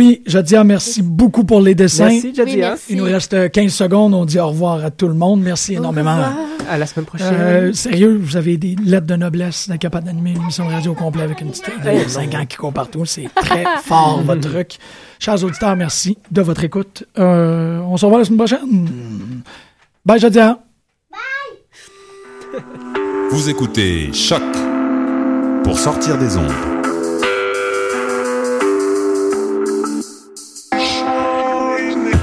oui, Jadia, merci beaucoup pour les dessins. Merci, Jadia. Oui, merci. Il nous reste 15 secondes. On dit au revoir à tout le monde. Merci énormément. À la semaine prochaine. Euh, sérieux, vous avez des lettres de noblesse d'être capable d'animer une émission de radio au complet avec une petite de 5 ans qui court partout. C'est très fort, votre truc. Chers auditeurs, merci de votre écoute. Euh, on se revoit la semaine prochaine. Bye, Jadia. Vous écoutez Choc pour sortir des ondes.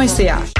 conhecer.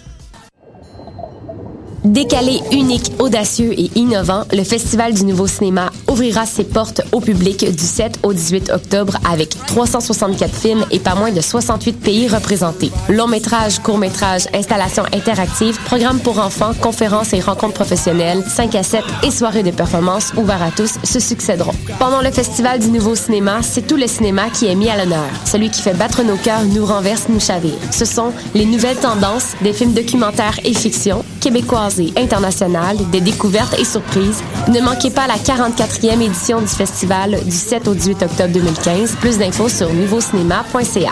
Décalé, unique, audacieux et innovant, le Festival du Nouveau Cinéma ouvrira ses portes au public du 7 au 18 octobre avec 364 films et pas moins de 68 pays représentés. Long métrage, court métrage, installations interactives, programmes pour enfants, conférences et rencontres professionnelles, 5 à 7 et soirées de performance ouvertes à tous se succéderont. Pendant le Festival du Nouveau Cinéma, c'est tout le cinéma qui est mis à l'honneur. Celui qui fait battre nos cœurs nous renverse, nous chavire. Ce sont les nouvelles tendances, des films documentaires et fiction, québécoises et internationales, des découvertes et surprises. Ne manquez pas la 44e édition du festival du 7 au 18 octobre 2015. Plus d'infos sur nouveaucinéma.ca.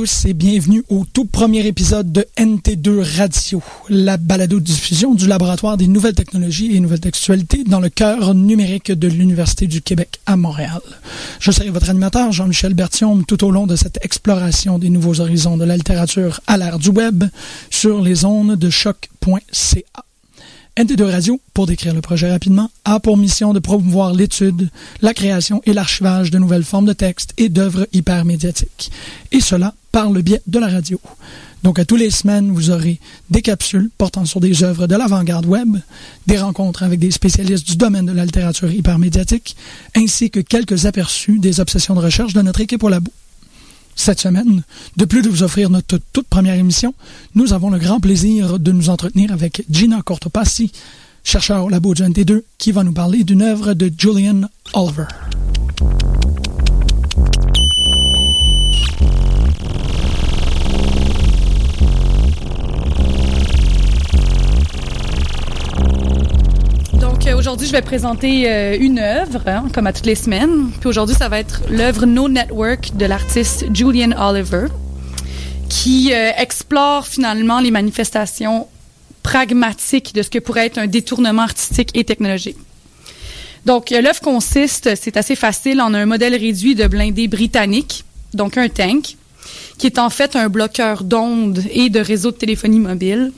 tous et bienvenue au tout premier épisode de NT2 Radio, la balado-diffusion du laboratoire des nouvelles technologies et nouvelles textualités dans le cœur numérique de l'Université du Québec à Montréal. Je serai votre animateur Jean-Michel Berthiaume tout au long de cette exploration des nouveaux horizons de la littérature à l'ère du web sur les ondes de choc.ca. NT2 Radio, pour décrire le projet rapidement, a pour mission de promouvoir l'étude, la création et l'archivage de nouvelles formes de textes et d'œuvres hypermédiatiques. Et cela par le biais de la radio. Donc, à tous les semaines, vous aurez des capsules portant sur des œuvres de l'avant-garde web, des rencontres avec des spécialistes du domaine de la littérature hypermédiatique, ainsi que quelques aperçus des obsessions de recherche de notre équipe au labo. Cette semaine, de plus de vous offrir notre toute première émission, nous avons le grand plaisir de nous entretenir avec Gina Cortopassi, chercheur au labo du NT2, qui va nous parler d'une œuvre de Julian Oliver. Aujourd'hui, je vais présenter euh, une œuvre, hein, comme à toutes les semaines. Aujourd'hui, ça va être l'œuvre No Network de l'artiste Julian Oliver, qui euh, explore finalement les manifestations pragmatiques de ce que pourrait être un détournement artistique et technologique. Donc euh, l'œuvre consiste, c'est assez facile, en un modèle réduit de blindés britannique, donc un tank, qui est en fait un bloqueur d'ondes et de réseaux de téléphonie mobile.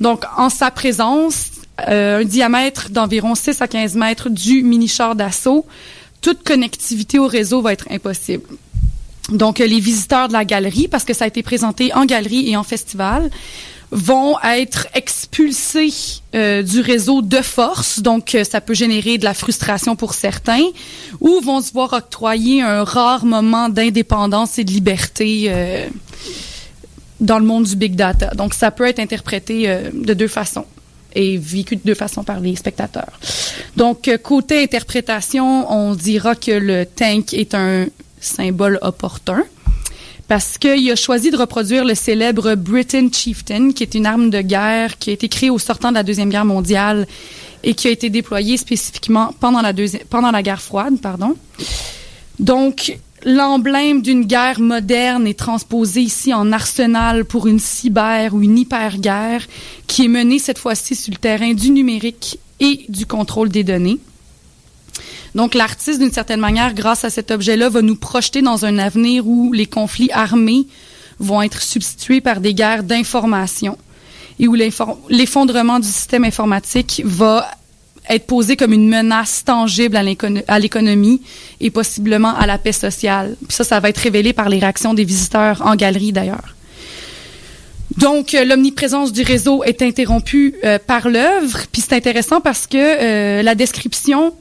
Donc en sa présence, euh, un diamètre d'environ 6 à 15 mètres du mini-char d'assaut, toute connectivité au réseau va être impossible. Donc, les visiteurs de la galerie, parce que ça a été présenté en galerie et en festival, vont être expulsés euh, du réseau de force, donc euh, ça peut générer de la frustration pour certains, ou vont se voir octroyer un rare moment d'indépendance et de liberté euh, dans le monde du big data. Donc ça peut être interprété de deux façons et vécu de deux façons par les spectateurs. Donc côté interprétation, on dira que le tank est un symbole opportun parce qu'il a choisi de reproduire le célèbre Britain Chieftain, qui est une arme de guerre qui a été créée au sortant de la Deuxième Guerre mondiale et qui a été déployée spécifiquement pendant la, deuxième, pendant la guerre froide. Pardon. Donc, l'emblème d'une guerre moderne est transposé ici en arsenal pour une cyber ou une hyper-guerre qui est menée cette fois-ci sur le terrain du numérique et du contrôle des données. Donc, l'artiste, d'une certaine manière, grâce à cet objet-là, va nous projeter dans un avenir où les conflits armés vont être substitués par des guerres d'information et où l'effondrement du système informatique va être posé comme une menace tangible à l'économie et possiblement à la paix sociale. Puis ça, ça va être révélé par les réactions des visiteurs en galerie d'ailleurs. Donc, euh, l'omniprésence du réseau est interrompue euh, par l'œuvre. Puis c'est intéressant parce que euh, la description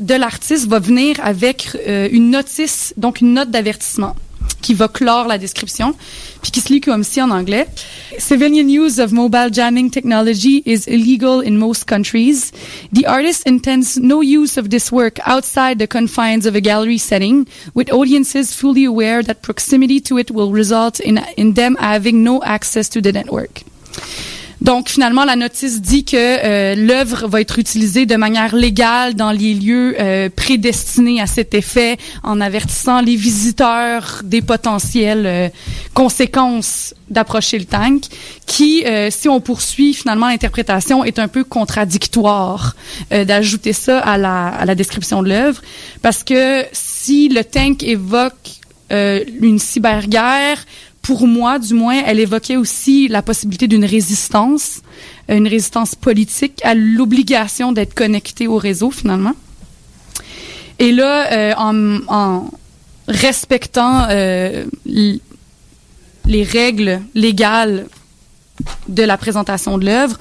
de l'artiste va venir avec une notice, donc une note d'avertissement qui va clore la description, puis qui se lit comme en anglais. Civilian use of mobile jamming technology is illegal in most countries. The artist intends no use of this work outside the confines of a gallery setting, with audiences fully aware that proximity to it will result in, in them having no access to the network. Donc finalement, la notice dit que euh, l'œuvre va être utilisée de manière légale dans les lieux euh, prédestinés à cet effet, en avertissant les visiteurs des potentielles euh, conséquences d'approcher le tank, qui, si on poursuit finalement l'interprétation, est un peu contradictoire d'ajouter ça à la, à la description de l'œuvre, parce que si le tank évoque une cyberguerre, pour moi, du moins, elle évoquait aussi la possibilité d'une résistance, euh, une résistance politique à l'obligation d'être connecté au réseau, finalement. Et là, euh, en, en, respectant euh, les règles légales de la présentation de l'œuvre,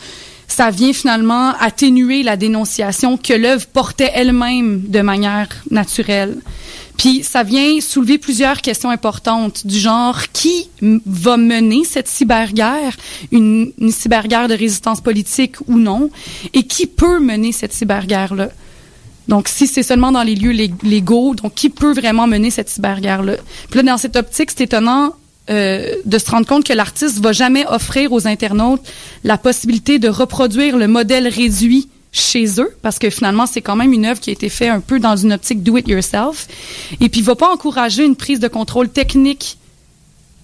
ça vient finalement atténuer la dénonciation que l'œuvre portait elle-même de manière naturelle. Puis ça vient soulever plusieurs questions importantes du genre qui va mener cette cyberguerre, une, une cyberguerre de résistance politique ou non, et qui peut mener cette cyberguerre-là? Donc, si c'est seulement dans les lieux légaux, donc qui peut vraiment mener cette cyberguerre-là? Puis là, dans cette optique, c'est étonnant euh, de se rendre compte que l'artiste va jamais offrir aux internautes la possibilité de reproduire le modèle réduit chez eux, parce que finalement, c'est quand même une œuvre qui a été faite un peu dans une optique do it yourself. Et puis, il va pas encourager une prise de contrôle technique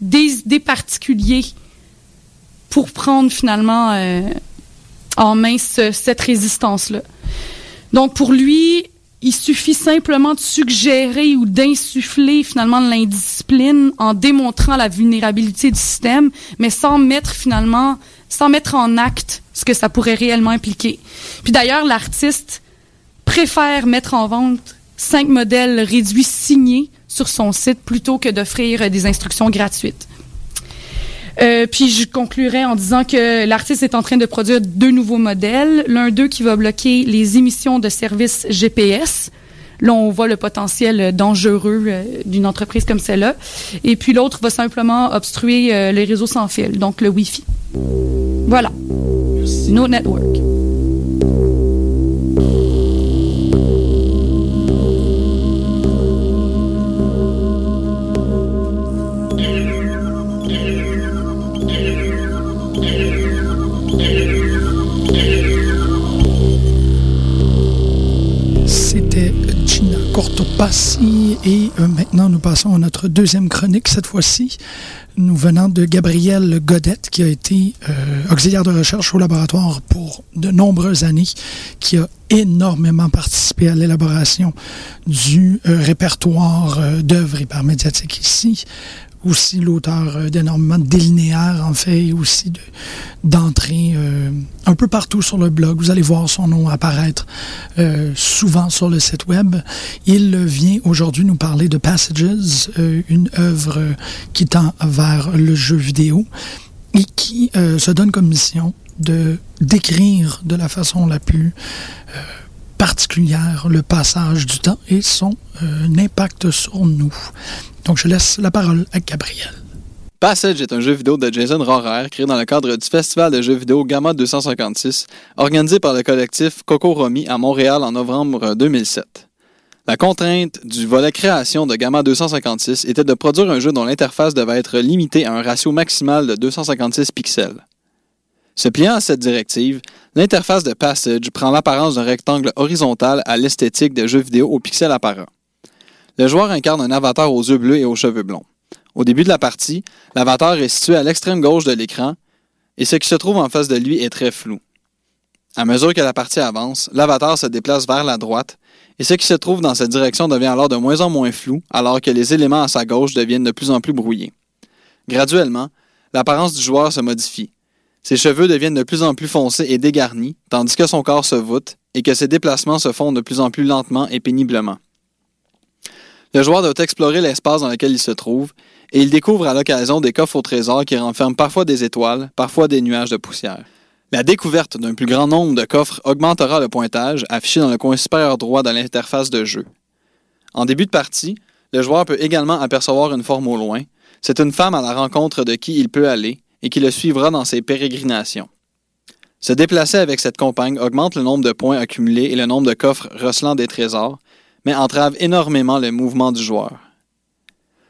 des, particuliers pour prendre finalement euh, en main cette résistance-là. Donc, pour lui, il suffit simplement de suggérer ou d'insuffler finalement de l'indiscipline en démontrant la vulnérabilité du système, mais sans mettre finalement, sans mettre en acte ce que ça pourrait réellement impliquer. Puis d'ailleurs, l'artiste préfère mettre en vente cinq modèles réduits signés sur son site plutôt que d'offrir des instructions gratuites. Euh, puis je conclurai en disant que l'artiste est en train de produire deux nouveaux modèles. L'un d'eux qui va bloquer les émissions de services GPS. Là, on voit le potentiel dangereux euh, d'une entreprise comme celle-là. Et puis l'autre va simplement obstruer euh, les réseaux sans fil, donc le Wi-Fi. Voilà. No network. Cortopassi et euh, maintenant nous passons à notre deuxième chronique cette fois-ci nous venant de Gabrielle Godette, qui a été euh, auxiliaire de recherche au laboratoire pour de nombreuses années, qui a énormément participé à l'élaboration du euh, répertoire d'œuvres hypermédiatiques ici. Aussi l'auteur d'énormément de linéaires, en fait, et aussi d'entrées un peu partout sur le blog. Vous allez voir son nom apparaître souvent sur le site web. Il vient aujourd'hui nous parler de Passages, une œuvre qui tend vers le jeu vidéo et qui se donne comme mission de décrire de la façon la plus euh, particulière le passage du temps et son euh, impact sur nous. Donc je laisse la parole à Gabriel. Passage est un jeu vidéo de Jason Rohrer créé dans le cadre du festival de jeux vidéo Gamma 256, organisé par le collectif Coco Romy à Montréal en novembre 2007. La contrainte du volet création de Gamma 256 était de produire un jeu dont l'interface devait être limitée à un ratio maximal de 256 pixels. Se pliant à cette directive, l'interface de Passage prend l'apparence d'un rectangle horizontal à l'esthétique de jeux vidéo aux pixels apparents. Le joueur incarne un avatar aux yeux bleus et aux cheveux blonds. Au début de la partie, l'avatar est situé à l'extrême gauche de l'écran et ce qui se trouve en face de lui est très flou. À mesure que la partie avance, l'avatar se déplace vers la droite et ce qui se trouve dans cette direction devient alors de moins en moins flou alors que les éléments à sa gauche deviennent de plus en plus brouillés. Graduellement, l'apparence du joueur se modifie ses cheveux deviennent de plus en plus foncés et dégarnis, tandis que son corps se voûte et que ses déplacements se font de plus en plus lentement et péniblement. Le joueur doit explorer l'espace dans lequel il se trouve, et il découvre à l'occasion des coffres au trésor qui renferment parfois des étoiles, parfois des nuages de poussière. La découverte d'un plus grand nombre de coffres augmentera le pointage affiché dans le coin supérieur droit de l'interface de jeu. En début de partie, le joueur peut également apercevoir une forme au loin. C'est une femme à la rencontre de qui il peut aller, et qui le suivra dans ses pérégrinations. Se déplacer avec cette compagne augmente le nombre de points accumulés et le nombre de coffres recelant des trésors, mais entrave énormément le mouvement du joueur.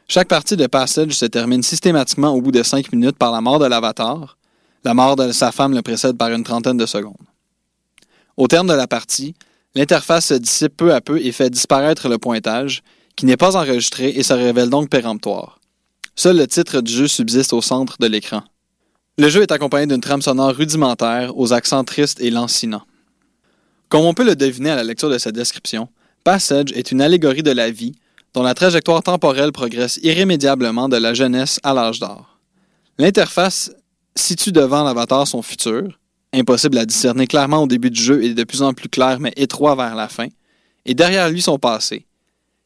Chaque partie de Passage se termine systématiquement au bout de cinq minutes par la mort de l'avatar. La mort de sa femme le précède par une trentaine de secondes. Au terme de la partie, l'interface se dissipe peu à peu et fait disparaître le pointage, qui n'est pas enregistré et se révèle donc péremptoire. Seul le titre du jeu subsiste au centre de l'écran. Le jeu est accompagné d'une trame sonore rudimentaire aux accents tristes et lancinants. Comme on peut le deviner à la lecture de cette description, Passage est une allégorie de la vie dont la trajectoire temporelle progresse irrémédiablement de la jeunesse à l'âge d'or. L'interface situe devant l'avatar son futur, impossible à discerner clairement au début du jeu et de plus en plus clair mais étroit vers la fin, et derrière lui son passé.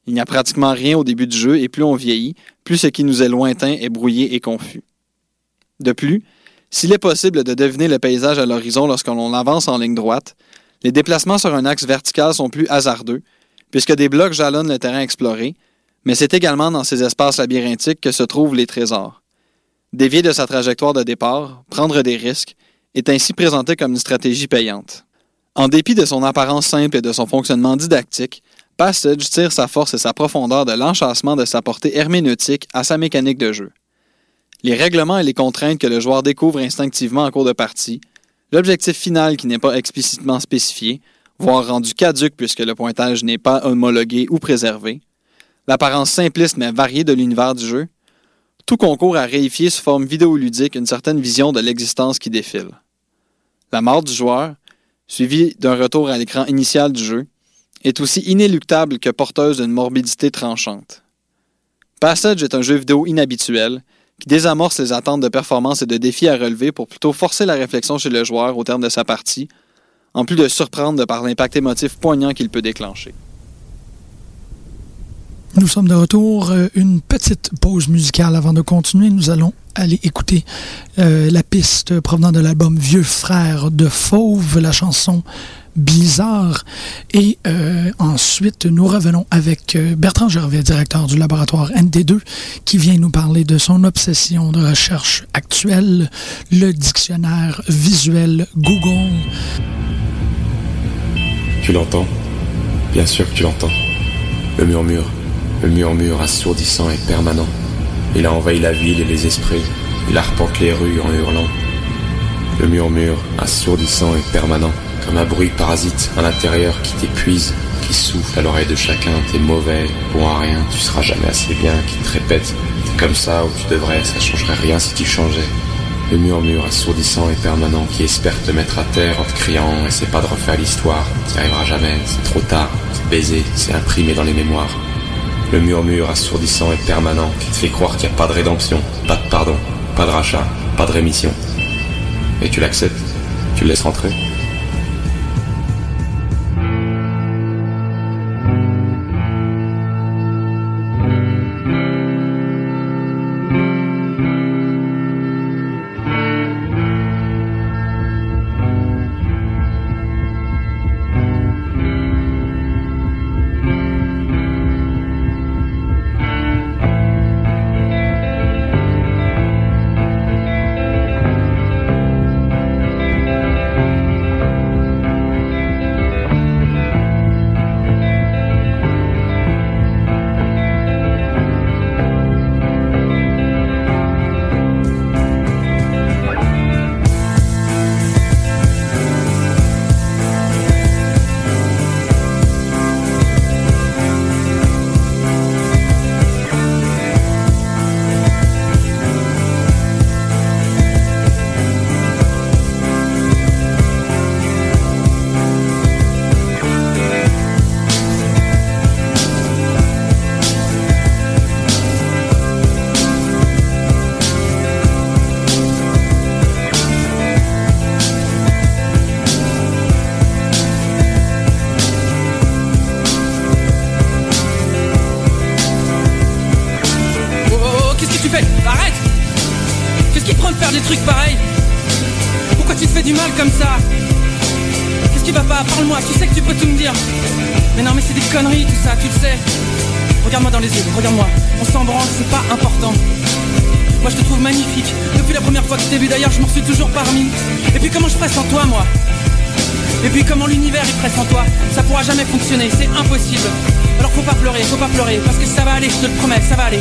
Il n'y a pratiquement rien au début du jeu et plus on vieillit, plus ce qui nous est lointain est brouillé et confus. De plus, s'il est possible de deviner le paysage à l'horizon lorsqu'on avance en ligne droite, les déplacements sur un axe vertical sont plus hasardeux, puisque des blocs jalonnent le terrain exploré, mais c'est également dans ces espaces labyrinthiques que se trouvent les trésors. Dévier de sa trajectoire de départ, prendre des risques, est ainsi présenté comme une stratégie payante. En dépit de son apparence simple et de son fonctionnement didactique, Passage tire sa force et sa profondeur de l'enchâssement de sa portée herméneutique à sa mécanique de jeu les règlements et les contraintes que le joueur découvre instinctivement en cours de partie, l'objectif final qui n'est pas explicitement spécifié, voire rendu caduque puisque le pointage n'est pas homologué ou préservé, l'apparence simpliste mais variée de l'univers du jeu, tout concourt à réifier sous forme vidéoludique une certaine vision de l'existence qui défile. La mort du joueur, suivie d'un retour à l'écran initial du jeu, est aussi inéluctable que porteuse d'une morbidité tranchante. Passage est un jeu vidéo inhabituel qui désamorce les attentes de performance et de défis à relever pour plutôt forcer la réflexion chez le joueur au terme de sa partie, en plus de surprendre par l'impact émotif poignant qu'il peut déclencher. Nous sommes de retour. Euh, une petite pause musicale avant de continuer. Nous allons aller écouter euh, la piste provenant de l'album Vieux frère de Fauve, la chanson bizarre. Et euh, ensuite, nous revenons avec euh, Bertrand Gervais, directeur du laboratoire ND2, qui vient nous parler de son obsession de recherche actuelle, le dictionnaire visuel Google. Tu l'entends? Bien sûr que tu l'entends. Le murmure, le murmure assourdissant et permanent. Il a envahi la ville et les esprits. Il arpente les rues en hurlant. Le murmure assourdissant et permanent comme un bruit parasite à l'intérieur qui t'épuise, qui souffle à l'oreille de chacun, t'es mauvais, bon à rien, tu seras jamais assez bien, qui te répète, t'es comme ça où tu devrais, ça changerait rien si tu changeais. Le murmure assourdissant et permanent qui espère te mettre à terre en te criant, essaie pas de refaire l'histoire, t'y arriveras jamais, c'est trop tard, c'est baisé, c'est imprimé dans les mémoires. Le murmure assourdissant et permanent qui te fait croire qu'il n'y a pas de rédemption, pas de pardon, pas de rachat, pas de rémission. Et tu l'acceptes. Tu le laisses rentrer Arrête Qu'est-ce qui te prend de faire des trucs pareils Pourquoi tu te fais du mal comme ça Qu'est-ce qui va pas Parle-moi, tu sais que tu peux tout me dire. Mais non, mais c'est des conneries tout ça, tu le sais. Regarde-moi dans les yeux, regarde-moi. On s'en branle, c'est pas important. Moi je te trouve magnifique. Depuis la première fois que je t'ai vu d'ailleurs, je m'en suis toujours parmi. Et puis comment je ferais sans toi, moi Et puis comment l'univers est presse sans toi Ça pourra jamais fonctionner, c'est impossible. Alors faut pas pleurer, faut pas pleurer, parce que ça va aller, je te le promets, ça va aller.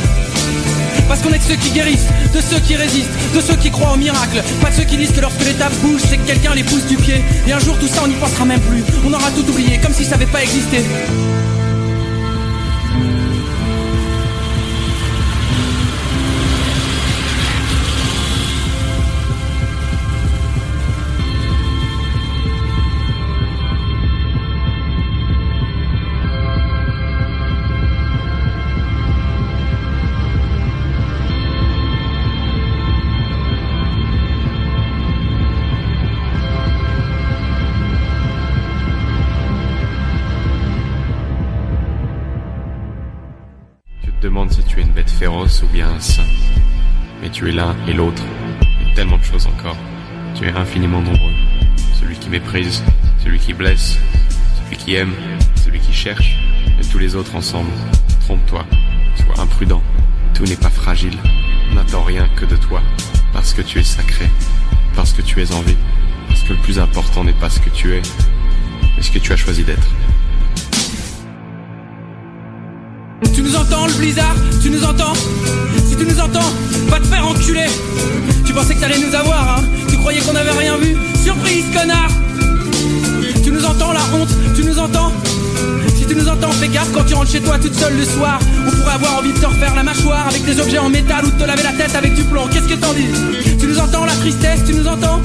Parce qu'on est de ceux qui guérissent, de ceux qui résistent, de ceux qui croient au miracle. Pas de ceux qui disent que lorsque l'étape bouge, c'est que quelqu'un les pousse du pied. Et un jour tout ça on n'y pensera même plus. On aura tout oublié, comme si ça n'avait pas existé. Ou bien un saint. Mais tu es l'un et l'autre. Et tellement de choses encore. Tu es infiniment nombreux. Celui qui méprise, celui qui blesse, celui qui aime, celui qui cherche, et tous les autres ensemble. Trompe-toi, sois imprudent. Tout n'est pas fragile. N'attends rien que de toi. Parce que tu es sacré. Parce que tu es en vie. Parce que le plus important n'est pas ce que tu es, mais ce que tu as choisi d'être. Tu nous entends le blizzard Tu nous entends. Si tu nous entends, va te faire enculer. Tu pensais que t'allais nous avoir, hein. Tu croyais qu'on avait rien vu. Surprise, connard. Tu nous entends la honte Tu nous entends. Si tu nous entends, fais gaffe quand tu rentres chez toi toute seule le soir On pourrait avoir envie de te refaire la mâchoire Avec des objets en métal ou de te laver la tête avec du plomb. Qu'est-ce que t'en dis? Tu nous entends la tristesse Tu nous entends?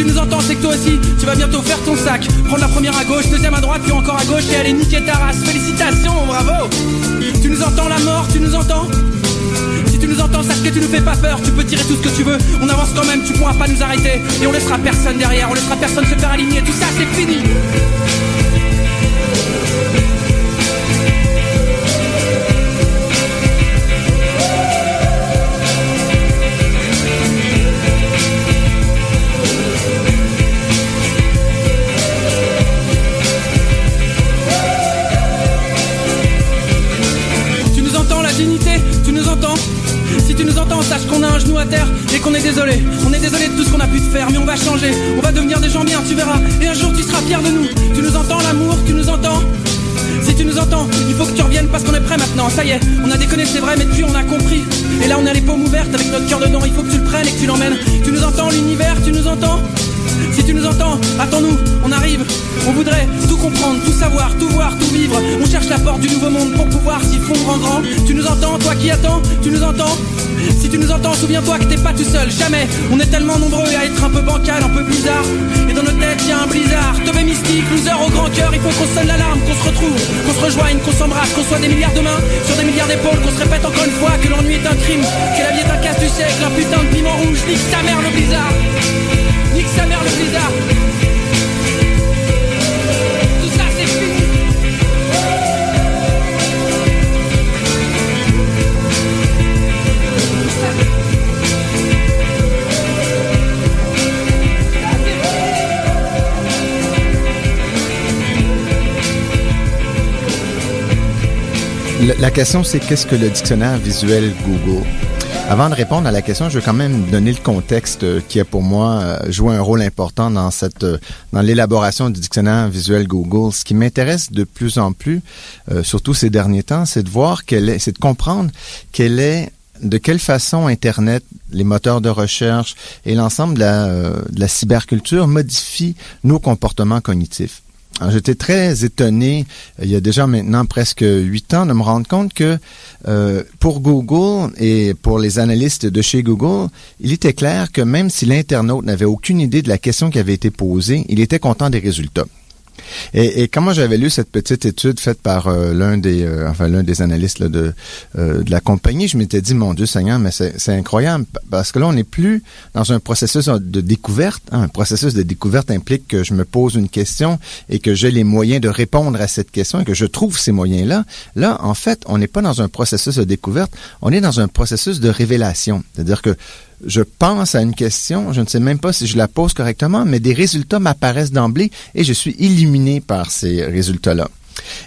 Tu nous entends, c'est que toi aussi, tu vas bientôt faire ton sac. Prendre la première à gauche, deuxième à droite, puis encore à gauche et aller niquer ta race. Félicitations, bravo Tu nous entends la mort, tu nous entends? Si tu nous entends, sache que tu nous fais pas peur, tu peux tirer tout ce que tu veux. On avance quand même, tu pourras pas nous arrêter. Et on laissera personne derrière, on laissera personne se faire aligner. Tout ça, c'est fini tu nous entends, sache qu'on a un genou à terre et qu'on est désolé. On est désolé de tout ce qu'on a pu te faire, mais on va changer. On va devenir des gens bien, tu verras. Et un jour tu seras fier de nous. Tu nous entends l'amour Tu nous entends? Si tu nous entends, il faut que tu reviennes parce qu'on est prêt maintenant. Ça y est, on a déconné, c'est vrai, mais depuis on a compris. Et là on a les paumes ouvertes avec notre cœur dedans. Il faut que tu le prennes et que tu l'emmènes. Tu nous entends l'univers Tu nous entends? Si tu nous entends, attends-nous, on arrive. On voudrait tout comprendre, tout savoir, tout voir, tout vivre. On cherche la porte du nouveau monde pour pouvoir s'y fondre en grand. Tu nous entends, toi qui attends, tu nous entends? Si tu nous entends, souviens-toi que t'es pas tout seul, jamais. On est tellement nombreux à être un peu bancal, un peu bizarre. Et dans nos têtes, y a un blizzard. Teubé mystique, loser au grand cœur. Il faut qu'on sonne l'alarme, qu'on se retrouve, qu'on se rejoigne, qu'on s'embrasse, qu'on soit des milliards de mains sur des milliards d'épaules, qu'on se répète encore une fois que l'ennui est un crime, que la vie est un casse du siècle, un putain de piment rouge. Nique sa mère le blizzard. Nique sa mère le blizzard. La, question, c'est qu'est-ce que le dictionnaire visuel Google? Avant de répondre à la question, je veux quand même donner le contexte euh, qui a pour moi euh, joué un rôle important dans cette euh, dans l'élaboration du dictionnaire visuel Google. Ce qui m'intéresse de plus en plus, euh, surtout ces derniers temps, c'est de voir quelle est, c'est de comprendre quelle est de quelle façon Internet, les moteurs de recherche et l'ensemble de la, euh, de la cyberculture modifient nos comportements cognitifs. Alors, J'étais très étonné, euh, il y a déjà maintenant presque huit ans, de me rendre compte que euh, pour Google et pour les analystes de chez Google, il était clair que même si l'internaute n'avait aucune idée de la question qui avait été posée, il était content des résultats. Et, et moi j'avais lu cette petite étude faite par euh, l'un des euh, enfin l'un des analystes là, de euh, de la compagnie, je m'étais dit mon Dieu Seigneur, mais c'est c'est incroyable parce que là on n'est plus dans un processus de découverte. hein. Un processus de découverte implique que je me pose une question et que j'ai les moyens de répondre à cette question et que je trouve ces moyens là. Là en fait on n'est pas dans un processus de découverte, on est dans un processus de révélation. C'est-à-dire que je pense à une question, je ne sais même pas si je la pose correctement, mais des résultats m'apparaissent d'emblée et je suis illuminé par ces résultats-là.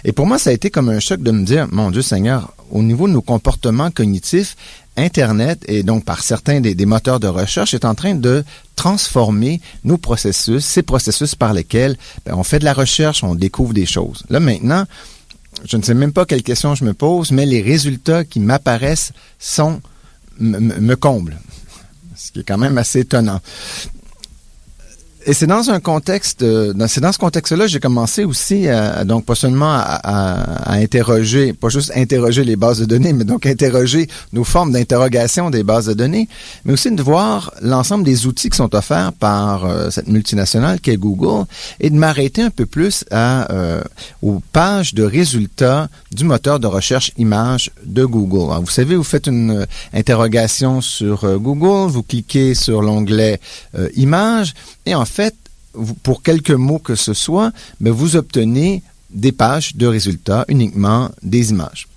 Et pour moi, ça a été comme un choc de me dire, mon Dieu Seigneur, au niveau de nos comportements cognitifs, Internet et donc par certains des, moteurs de recherche est en train de transformer nos processus, ces processus par lesquels ben, on fait de la recherche, on découvre des choses. Là maintenant, je ne sais même pas quelle question je me pose, mais les résultats qui m'apparaissent me comblent ce qui est quand même assez étonnant. Et c'est dans un contexte, euh, c'est dans ce contexte-là j'ai commencé aussi, à, donc pas seulement à, à- à interroger, pas juste interroger les bases de données, mais donc interroger nos formes d'interrogation des bases de données, mais aussi de voir l'ensemble des outils qui sont offerts par euh, cette multinationale qu'est Google et de m'arrêter un peu plus à, euh, aux pages de résultats du moteur de recherche image de Google. Alors, vous savez, vous faites une euh, interrogation sur euh, Google, vous cliquez sur l'onglet Images et en fait, pour quelques mots que ce soit, mais vous obtenez des pages de résultats uniquement des images.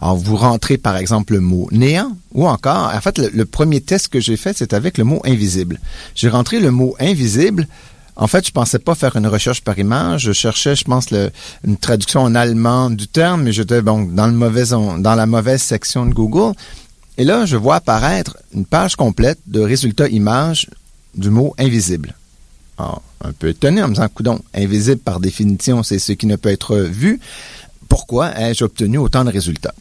Alors, vous rentrez par exemple le mot néant ou encore, en fait, le, premier test que j'ai fait, c'est avec le mot invisible. J'ai rentré le mot invisible. En fait, je pensais pas faire une recherche par image. Je cherchais, je pense, une traduction en allemand du terme, mais j'étais dans, dans la mauvaise section de Google. Et là, je vois apparaître une page complète de résultats images du mot invisible. Alors, un peu étonné en me disant, coudon, invisible par définition, c'est ce qui ne peut être vu. Pourquoi ai-je obtenu autant de résultats?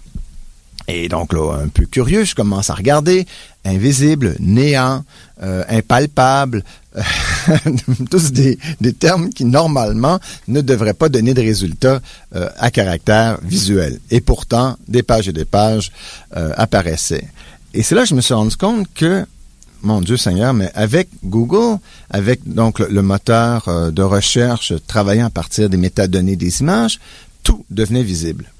Et donc là, un peu curieux, je commence à regarder invisible, néant, euh, impalpable, tous des, termes qui normalement ne devraient pas donner de résultats euh, à caractère visuel. Et pourtant, des pages et des pages euh, apparaissaient. Et c'est là que je me suis rendu compte que mon Dieu Seigneur, mais avec Google, avec donc le, moteur euh, de recherche travaillant à partir des métadonnées des images, tout devenait visible,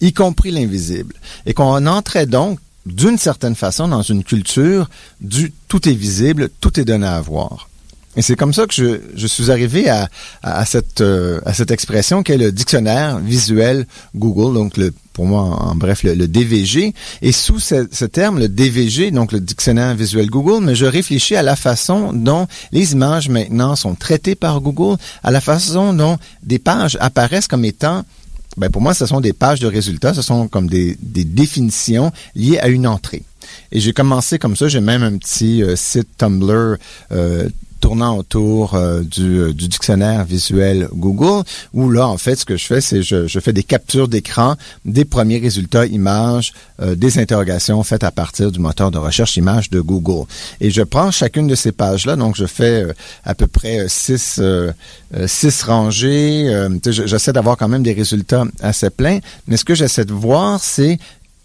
y compris l'invisible. Et qu'on entrait donc, d'une certaine façon, dans une culture du tout est visible, tout est donné à voir. Et c'est comme ça que je, je suis arrivé à, à, à cette, euh, à cette expression qui est le dictionnaire visuel Google, donc le, pour moi, en, bref, le, le DVG. Et sous ce, ce terme, le DVG, donc le dictionnaire visuel Google, mais je réfléchis à la façon dont les images maintenant sont traitées par Google, à la façon dont des pages apparaissent comme étant ben pour moi, ce sont des pages de résultats, ce sont comme des, des définitions liées à une entrée. Et j'ai commencé comme ça, j'ai même un petit euh, site Tumblr euh, tournant autour euh, du, euh, du, dictionnaire visuel Google, où là, en fait, ce que je fais, c'est je, je fais des captures d'écran des premiers résultats images, euh, des interrogations faites à partir du moteur de recherche images de Google. Et je prends chacune de ces pages-là, donc je fais euh, à peu près six, euh, six rangées. Euh, j'essaie d'avoir quand même des résultats assez pleins, mais ce que j'essaie de voir, c'est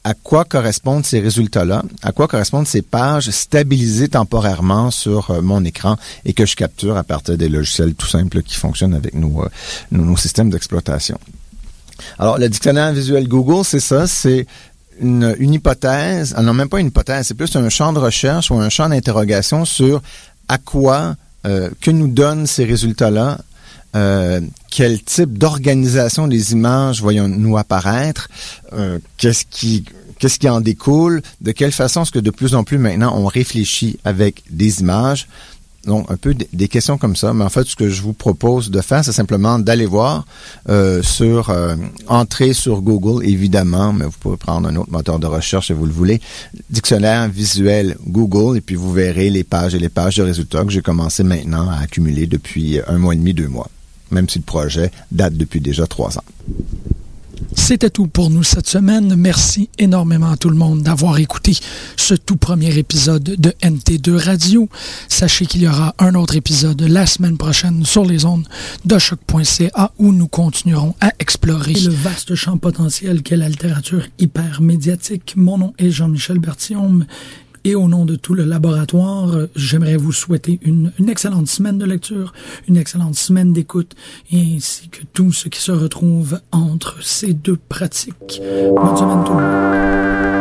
à quoi correspondent ces résultats-là, à quoi correspondent ces pages stabilisées temporairement sur euh, mon écran et que je capture à partir des logiciels tout simples qui fonctionnent avec nos, euh, nos, systèmes d'exploitation. Alors, le dictionnaire visuel Google, c'est ça, c'est une, une, hypothèse, ah non, même pas une hypothèse, c'est plus un champ de recherche ou un champ d'interrogation sur à quoi euh, que nous donnent ces résultats-là euh, quel type d'organisation des images voyons-nous apparaître, euh, qu'est-ce qui qu'est-ce qui en découle, de quelle façon est-ce que de plus en plus maintenant on réfléchit avec des images? Donc, un peu des questions comme ça. Mais en fait, ce que je vous propose de faire, c'est simplement d'aller voir euh, sur, euh, entrer sur Google, évidemment, mais vous pouvez prendre un autre moteur de recherche si vous le voulez, dictionnaire visuel Google, et puis vous verrez les pages et les pages de résultats que j'ai commencé maintenant à accumuler depuis un mois et demi, deux mois même si le projet date depuis déjà trois ans. C'était tout pour nous cette semaine. Merci énormément à tout le monde d'avoir écouté ce tout premier épisode de NT2 Radio. Sachez qu'il y aura un autre épisode la semaine prochaine sur les ondes de choc.ca où nous continuerons à explorer le vaste champ potentiel qu'est la littérature hyper médiatique. Mon nom est Jean-Michel Bertillon et au nom de tout le laboratoire, j'aimerais vous souhaiter une, excellente semaine de lecture, une excellente semaine d'écoute, ainsi que tout ce qui se retrouve entre ces deux pratiques. Bonne semaine tout le monde.